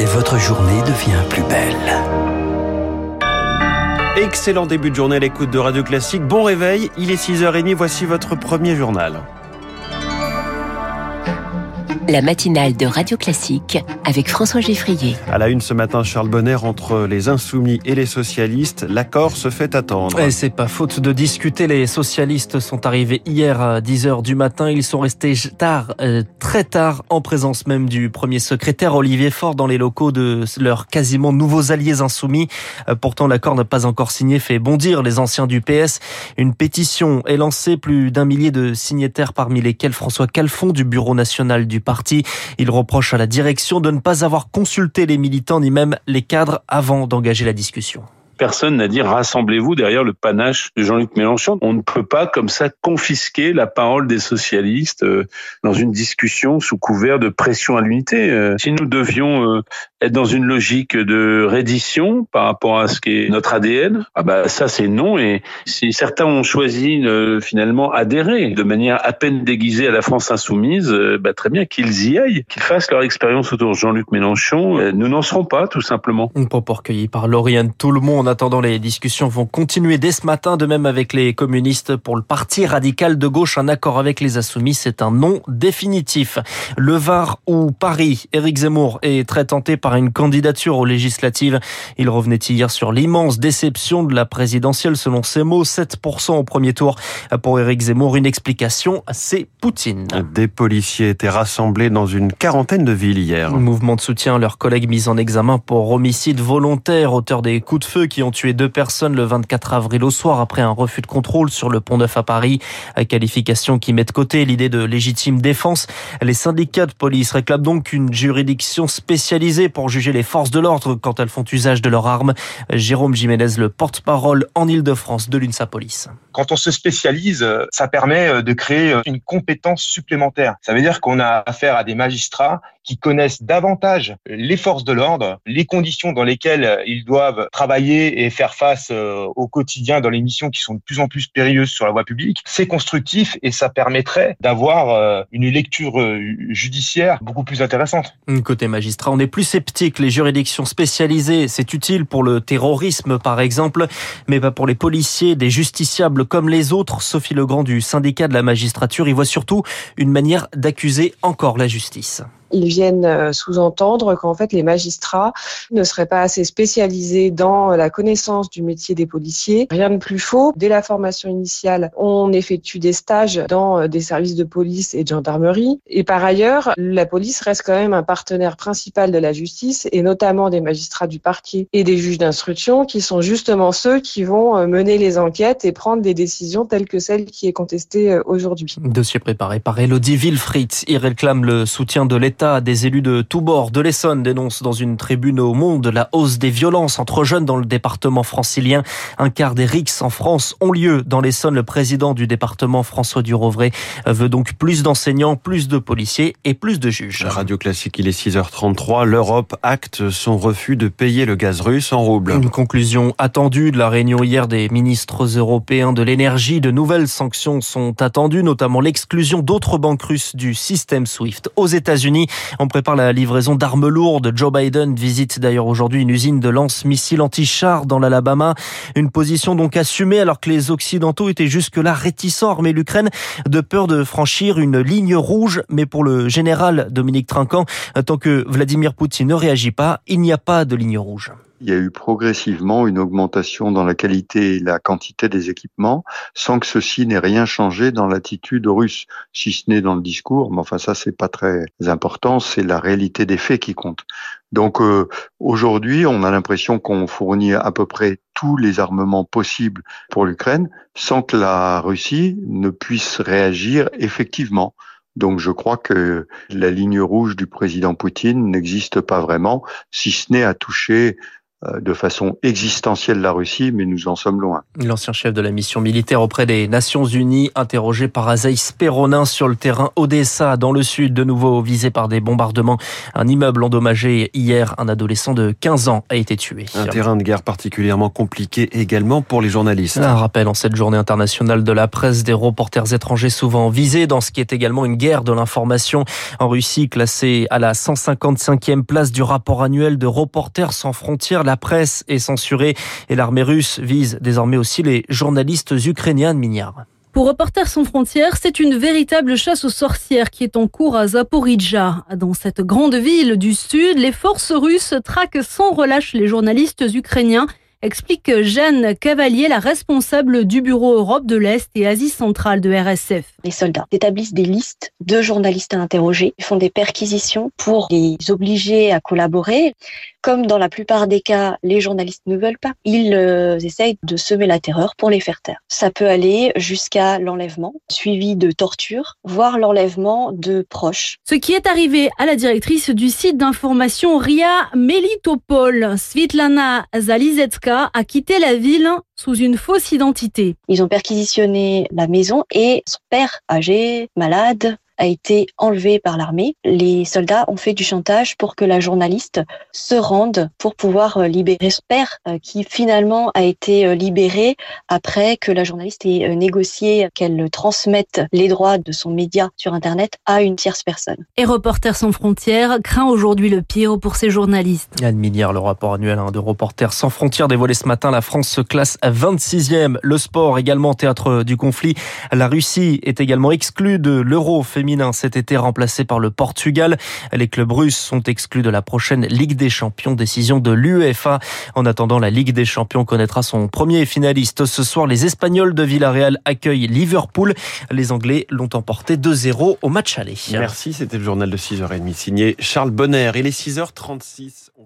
et votre journée devient plus belle. Excellent début de journée à l'écoute de Radio Classique. Bon réveil, il est 6h30, voici votre premier journal. La matinale de Radio Classique avec François Geffrier. À la une ce matin, Charles Bonner, entre les insoumis et les socialistes, l'accord se fait attendre. Et c'est pas faute de discuter. Les socialistes sont arrivés hier à 10h du matin. Ils sont restés tard, euh, très tard, en présence même du premier secrétaire Olivier Faure dans les locaux de leurs quasiment nouveaux alliés insoumis. Euh, pourtant, l'accord n'a pas encore signé, fait bondir les anciens du PS. Une pétition est lancée, plus d'un millier de signataires parmi lesquels François Calfon du Bureau national du parti il reproche à la direction de ne pas avoir consulté les militants ni même les cadres avant d'engager la discussion. Personne n'a dit rassemblez-vous derrière le panache de Jean-Luc Mélenchon. On ne peut pas comme ça confisquer la parole des socialistes euh, dans une discussion sous couvert de pression à l'unité. Euh, si nous devions euh, être dans une logique de reddition par rapport à ce qu'est notre ADN, ah bah ça c'est non. Et si certains ont choisi finalement adhérer de manière à peine déguisée à la France insoumise, bah très bien qu'ils y aillent, qu'ils fassent leur expérience autour de Jean-Luc Mélenchon. nous n'en serons pas tout simplement. Un propos recueilli par Lauriane Tout le monde en attendant, les discussions vont continuer dès ce matin, de même avec les communistes pour le parti radical de gauche. Un accord avec les insoumis, c'est un non définitif. Le Var ou Paris, Éric Zemmour est très tenté par une candidature aux législatives. Il revenait hier sur l'immense déception de la présidentielle, selon ses mots, 7% au premier tour. Pour Éric Zemmour, une explication, c'est Poutine. Des policiers étaient rassemblés dans une quarantaine de villes hier. mouvement de soutien à leurs collègues mis en examen pour homicide volontaire, auteur des coups de feu qui ont tué deux personnes le 24 avril au soir après un refus de contrôle sur le pont Neuf à Paris. Qualification qui met de côté l'idée de légitime défense. Les syndicats de police réclament donc une juridiction spécialisée pour juger les forces de l'ordre quand elles font usage de leurs armes. Jérôme Jiménez, le porte-parole en Ile-de-France de l'UNSA Police. Quand on se spécialise, ça permet de créer une compétence supplémentaire. Ça veut dire qu'on a affaire à des magistrats qui connaissent davantage les forces de l'ordre, les conditions dans lesquelles ils doivent travailler et faire face euh, au quotidien dans les missions qui sont de plus en plus périlleuses sur la voie publique. C'est constructif et ça permettrait d'avoir euh, une lecture euh, judiciaire beaucoup plus intéressante. Côté magistrat, on est plus Les juridictions spécialisées, c'est utile pour le terrorisme par exemple, mais pas pour les policiers, des justiciables comme les autres. Sophie Legrand du syndicat de la magistrature y voit surtout une manière d'accuser encore la justice ils viennent euh, sous-entendre qu'en fait les magistrats ne seraient pas assez spécialisés dans la connaissance du métier des policiers. Rien de plus faux. Dès la formation initiale, on effectue des stages dans euh, des services de police et de gendarmerie. Et par ailleurs, la police reste quand même un partenaire principal de la justice et notamment des magistrats du parquet et des juges d'instruction qui sont justement ceux qui vont euh, mener les enquêtes et prendre des décisions telles que celle qui est contestée aujourd'hui. Dossier préparé par Elodie Wilfried. Il réclame le soutien de l'État des élus de tous bords de l'Essonne dénoncent dans une tribune au Monde la hausse des violences entre jeunes dans le département francilien. Un quart des rixes en France ont lieu dans l'Essonne. Le président du département, François Durovray, veut donc plus d'enseignants, plus de policiers et plus de juges. Radio Classique, il est 6h33. L'Europe acte son refus de payer le gaz russe en roubles. Une conclusion attendue de la réunion hier des ministres européens de l'énergie. De nouvelles sanctions sont attendues, notamment l'exclusion d'autres banques russes du système SWIFT. Aux États-Unis, on prépare la livraison d'armes lourdes. Joe Biden visite d'ailleurs aujourd'hui une usine de lance-missiles anti-chars dans l'Alabama. Une position donc assumée alors que les Occidentaux étaient jusque-là réticents à armer l'Ukraine de peur de franchir une ligne rouge. Mais pour le général Dominique Trinquant, tant que Vladimir Poutine ne réagit pas, il n'y a pas de ligne rouge il y a eu progressivement une augmentation dans la qualité et la quantité des équipements, sans que ceci n'ait rien changé dans l'attitude russe, si ce n'est dans le discours. Mais enfin, ça, c'est pas très important. C'est la réalité des faits qui compte. Donc euh, aujourd'hui, on a l'impression qu'on fournit à peu près tous les armements possibles pour l'Ukraine, sans que la Russie ne puisse réagir effectivement. Donc je crois que la ligne rouge du président Poutine n'existe pas vraiment, si ce n'est à toucher de façon existentielle la Russie, mais nous en sommes loin. L'ancien chef de la mission militaire auprès des Nations Unies, interrogé par Azaï Speronin sur le terrain Odessa, dans le sud, de nouveau visé par des bombardements. Un immeuble endommagé hier, un adolescent de 15 ans a été tué. Un terrain de guerre particulièrement compliqué également pour les journalistes. Un rappel en cette journée internationale de la presse des reporters étrangers souvent visés dans ce qui est également une guerre de l'information en Russie, classée à la 155e place du rapport annuel de Reporters sans frontières. La presse est censurée et l'armée russe vise désormais aussi les journalistes ukrainiens de Mignard. Pour Reporters sans frontières, c'est une véritable chasse aux sorcières qui est en cours à Zaporizhzhia. Dans cette grande ville du sud, les forces russes traquent sans relâche les journalistes ukrainiens explique Jeanne Cavalier, la responsable du bureau Europe de l'Est et Asie centrale de RSF. Les soldats établissent des listes de journalistes à interroger, font des perquisitions pour les obliger à collaborer. Comme dans la plupart des cas, les journalistes ne veulent pas, ils euh, essayent de semer la terreur pour les faire taire. Ça peut aller jusqu'à l'enlèvement, suivi de torture, voire l'enlèvement de proches. Ce qui est arrivé à la directrice du site d'information RIA Melitopol, Svitlana Zalizetska, a quitté la ville sous une fausse identité. Ils ont perquisitionné la maison et son père, âgé, malade, a été enlevé par l'armée. Les soldats ont fait du chantage pour que la journaliste se rende pour pouvoir euh, libérer son père, euh, qui finalement a été euh, libéré après que la journaliste ait négocié qu'elle transmette les droits de son média sur Internet à une tierce personne. Et Reporters sans frontières craint aujourd'hui le pire pour ces journalistes. Anne Milliard, le rapport annuel hein, de Reporters sans frontières dévoilé ce matin, la France se classe à 26e. Le sport également théâtre du conflit. La Russie est également exclue de l'euro féminin cet été remplacé par le Portugal. Les clubs russes sont exclus de la prochaine Ligue des Champions, décision de l'UEFA. En attendant, la Ligue des Champions connaîtra son premier finaliste. Ce soir, les Espagnols de Villarreal accueillent Liverpool. Les Anglais l'ont emporté 2-0 au match aller. Merci, c'était le journal de 6h30 signé Charles Bonner. Il est 6h36. On.